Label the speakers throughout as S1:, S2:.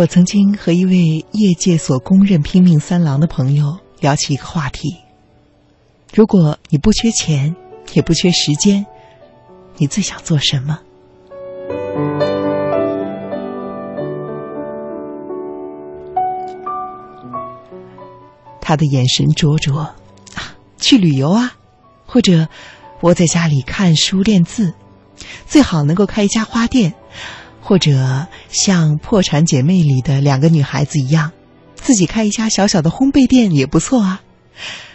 S1: 我曾经和一位业界所公认拼命三郎的朋友聊起一个话题：如果你不缺钱，也不缺时间，你最想做什么？他的眼神灼灼，啊，去旅游啊，或者窝在家里看书练字，最好能够开一家花店，或者像《破产姐妹》里的两个女孩子一样，自己开一家小小的烘焙店也不错啊，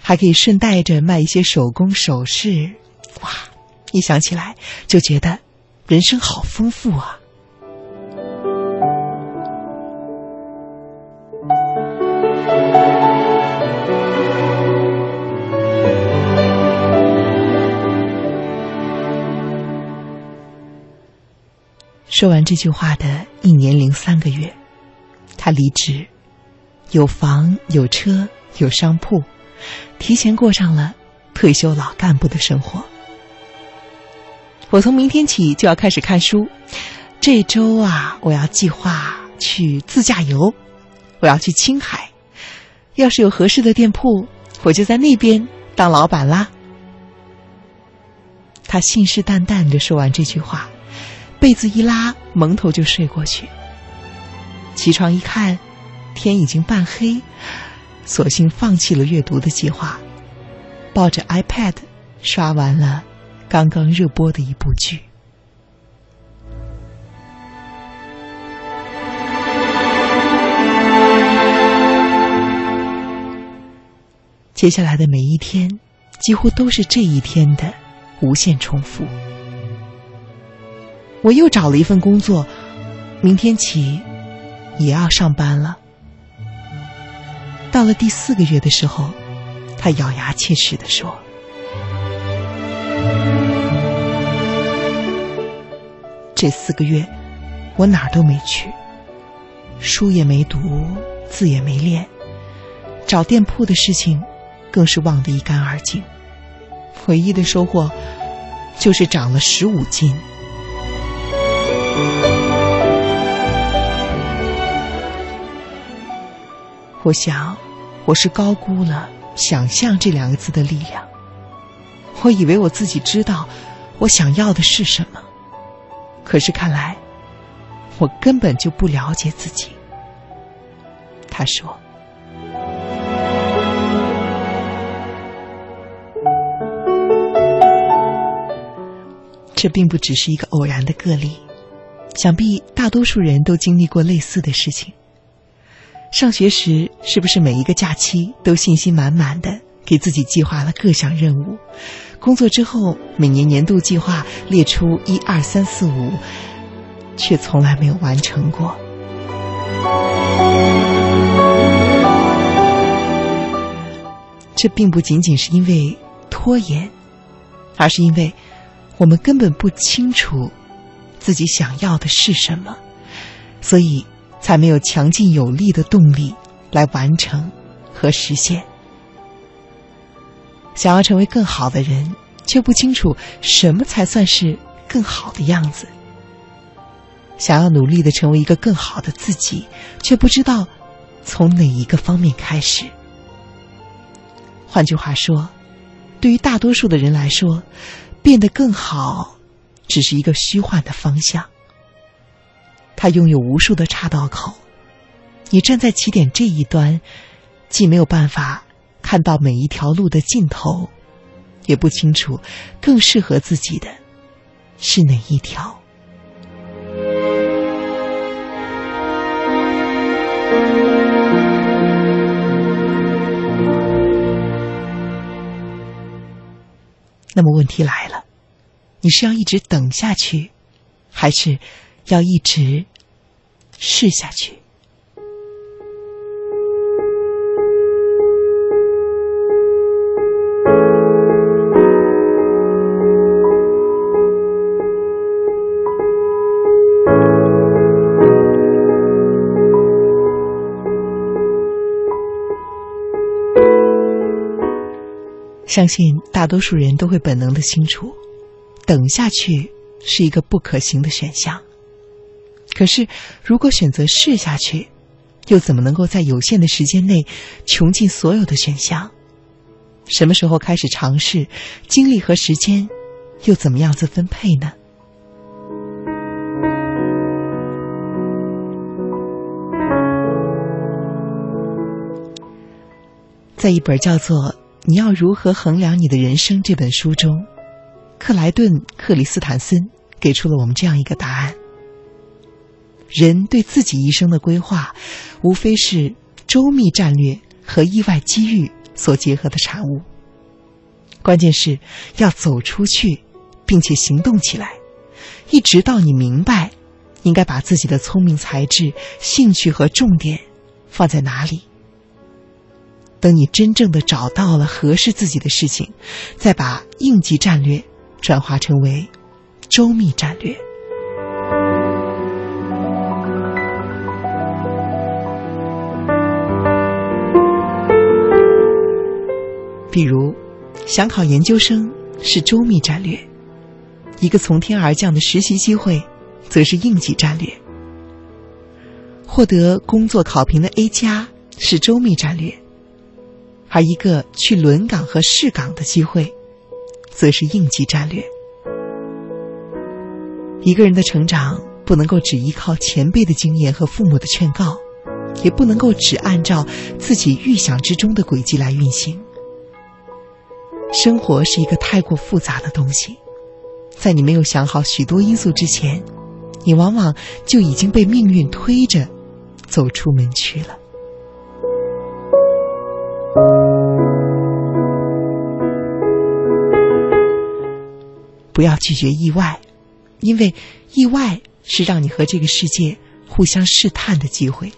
S1: 还可以顺带着卖一些手工首饰，哇，一想起来就觉得人生好丰富啊。说完这句话的一年零三个月，他离职，有房有车有商铺，提前过上了退休老干部的生活。我从明天起就要开始看书，这周啊，我要计划去自驾游，我要去青海，要是有合适的店铺，我就在那边当老板啦。他信誓旦旦的说完这句话。被子一拉，蒙头就睡过去。起床一看，天已经半黑，索性放弃了阅读的计划，抱着 iPad 刷完了刚刚热播的一部剧。接下来的每一天，几乎都是这一天的无限重复。我又找了一份工作，明天起也要上班了。到了第四个月的时候，他咬牙切齿的说：“这四个月我哪儿都没去，书也没读，字也没练，找店铺的事情更是忘得一干二净。唯一的收获就是长了十五斤。”我想，我是高估了“想象”这两个字的力量。我以为我自己知道我想要的是什么，可是看来我根本就不了解自己。他说：“这并不只是一个偶然的个例，想必大多数人都经历过类似的事情。”上学时，是不是每一个假期都信心满满的给自己计划了各项任务？工作之后，每年年度计划列出一二三四五，却从来没有完成过。这并不仅仅是因为拖延，而是因为我们根本不清楚自己想要的是什么，所以。才没有强劲有力的动力来完成和实现。想要成为更好的人，却不清楚什么才算是更好的样子。想要努力的成为一个更好的自己，却不知道从哪一个方面开始。换句话说，对于大多数的人来说，变得更好只是一个虚幻的方向。它拥有无数的岔道口，你站在起点这一端，既没有办法看到每一条路的尽头，也不清楚更适合自己的是哪一条。那么问题来了，你是要一直等下去，还是？要一直试下去。相信大多数人都会本能的清楚，等下去是一个不可行的选项。可是，如果选择试下去，又怎么能够在有限的时间内穷尽所有的选项？什么时候开始尝试？精力和时间又怎么样子分配呢？在一本叫做《你要如何衡量你的人生》这本书中，克莱顿·克里斯坦森给出了我们这样一个答案。人对自己一生的规划，无非是周密战略和意外机遇所结合的产物。关键是要走出去，并且行动起来，一直到你明白应该把自己的聪明才智、兴趣和重点放在哪里。等你真正的找到了合适自己的事情，再把应急战略转化成为周密战略。比如，想考研究生是周密战略；一个从天而降的实习机会，则是应急战略；获得工作考评的 A 加是周密战略，而一个去轮岗和试岗的机会，则是应急战略。一个人的成长不能够只依靠前辈的经验和父母的劝告，也不能够只按照自己预想之中的轨迹来运行。生活是一个太过复杂的东西，在你没有想好许多因素之前，你往往就已经被命运推着走出门去了。不要拒绝意外，因为意外是让你和这个世界互相试探的机会。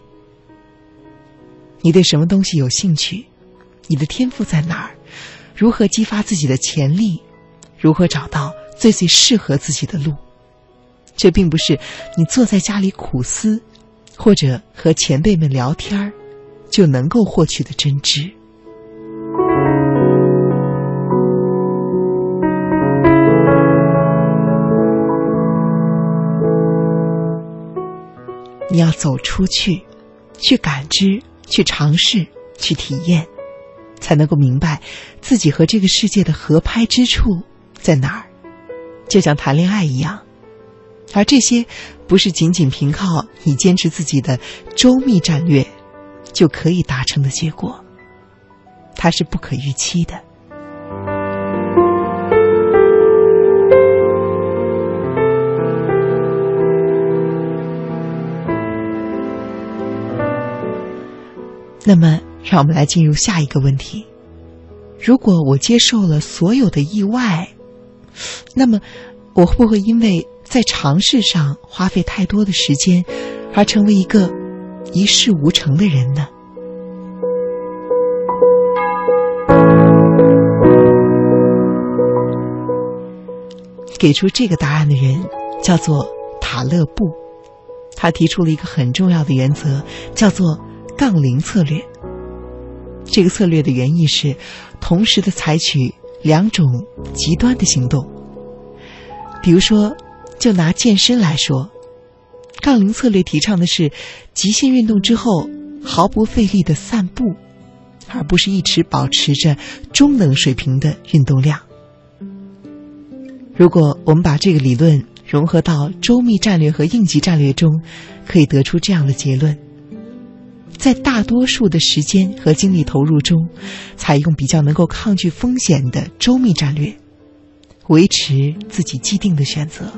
S1: 你对什么东西有兴趣？你的天赋在哪儿？如何激发自己的潜力？如何找到最最适合自己的路？这并不是你坐在家里苦思，或者和前辈们聊天儿就能够获取的真知。你要走出去，去感知，去尝试，去体验。才能够明白自己和这个世界的合拍之处在哪儿，就像谈恋爱一样，而这些不是仅仅凭靠你坚持自己的周密战略就可以达成的结果，它是不可预期的。那么。让我们来进入下一个问题：如果我接受了所有的意外，那么我会不会因为在尝试上花费太多的时间，而成为一个一事无成的人呢？给出这个答案的人叫做塔勒布，他提出了一个很重要的原则，叫做杠铃策略。这个策略的原意是，同时的采取两种极端的行动。比如说，就拿健身来说，杠铃策略提倡的是极限运动之后毫不费力的散步，而不是一直保持着中等水平的运动量。如果我们把这个理论融合到周密战略和应急战略中，可以得出这样的结论。在大多数的时间和精力投入中，采用比较能够抗拒风险的周密战略，维持自己既定的选择，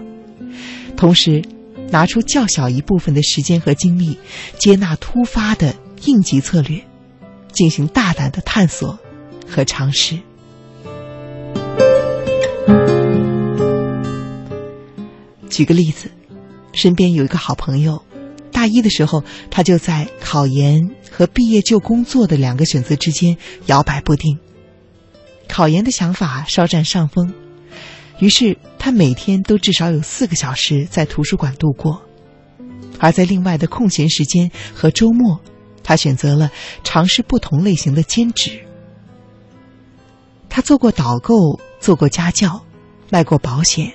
S1: 同时拿出较小一部分的时间和精力，接纳突发的应急策略，进行大胆的探索和尝试。举个例子，身边有一个好朋友。大一的时候，他就在考研和毕业就工作的两个选择之间摇摆不定。考研的想法稍占上风，于是他每天都至少有四个小时在图书馆度过，而在另外的空闲时间和周末，他选择了尝试不同类型的兼职。他做过导购，做过家教，卖过保险，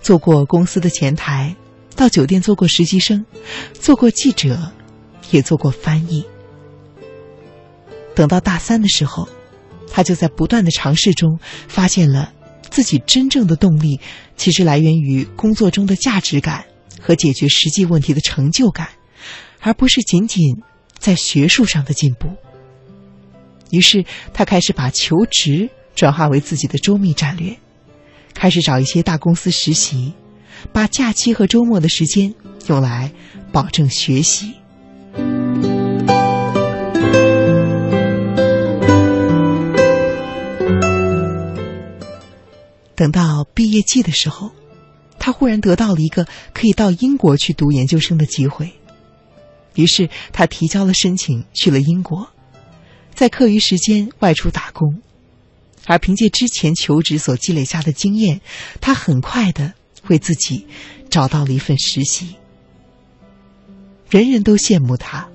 S1: 做过公司的前台。到酒店做过实习生，做过记者，也做过翻译。等到大三的时候，他就在不断的尝试中发现了自己真正的动力，其实来源于工作中的价值感和解决实际问题的成就感，而不是仅仅在学术上的进步。于是，他开始把求职转化为自己的周密战略，开始找一些大公司实习，把假期和周末的时间用来保证学习。等到毕业季的时候，他忽然得到了一个可以到英国去读研究生的机会，于是他提交了申请，去了英国。在课余时间外出打工，而凭借之前求职所积累下的经验，他很快的为自己找到了一份实习。人人都羡慕他，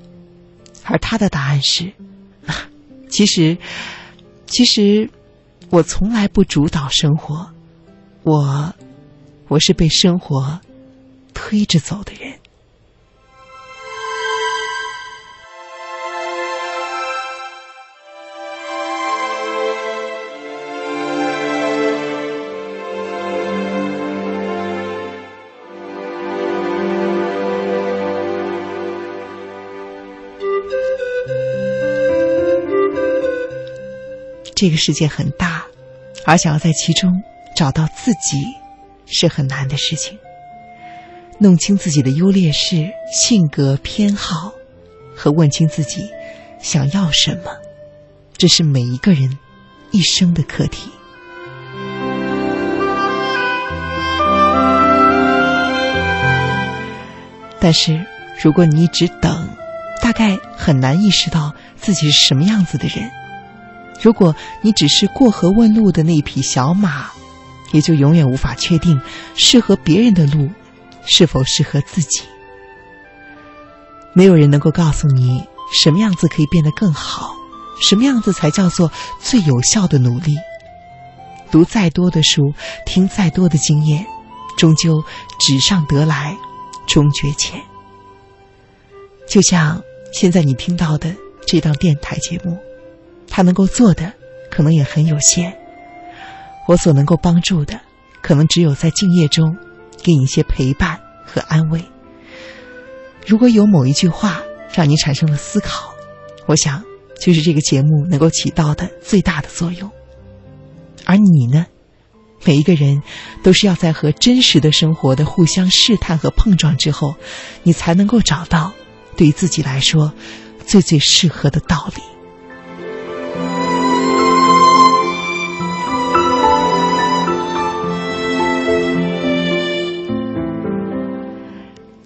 S1: 而他的答案是：啊其实，其实我从来不主导生活，我，我是被生活推着走的人。这个世界很大，而想要在其中找到自己，是很难的事情。弄清自己的优劣势、性格偏好，和问清自己想要什么，这是每一个人一生的课题。但是，如果你一直等，大概很难意识到自己是什么样子的人。如果你只是过河问路的那匹小马，也就永远无法确定适合别人的路是否适合自己。没有人能够告诉你什么样子可以变得更好，什么样子才叫做最有效的努力。读再多的书，听再多的经验，终究纸上得来终觉浅。就像现在你听到的这档电台节目。他能够做的可能也很有限，我所能够帮助的，可能只有在静夜中给你一些陪伴和安慰。如果有某一句话让你产生了思考，我想就是这个节目能够起到的最大的作用。而你呢？每一个人都是要在和真实的生活的互相试探和碰撞之后，你才能够找到对于自己来说最最适合的道理。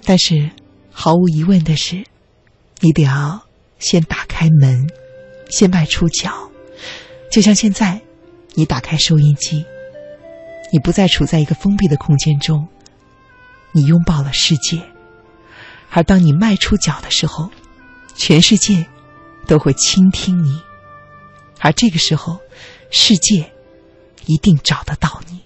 S1: 但是，毫无疑问的是，你得要先打开门，先迈出脚。就像现在，你打开收音机，你不再处在一个封闭的空间中，你拥抱了世界。而当你迈出脚的时候，全世界都会倾听你。而这个时候，世界一定找得到你。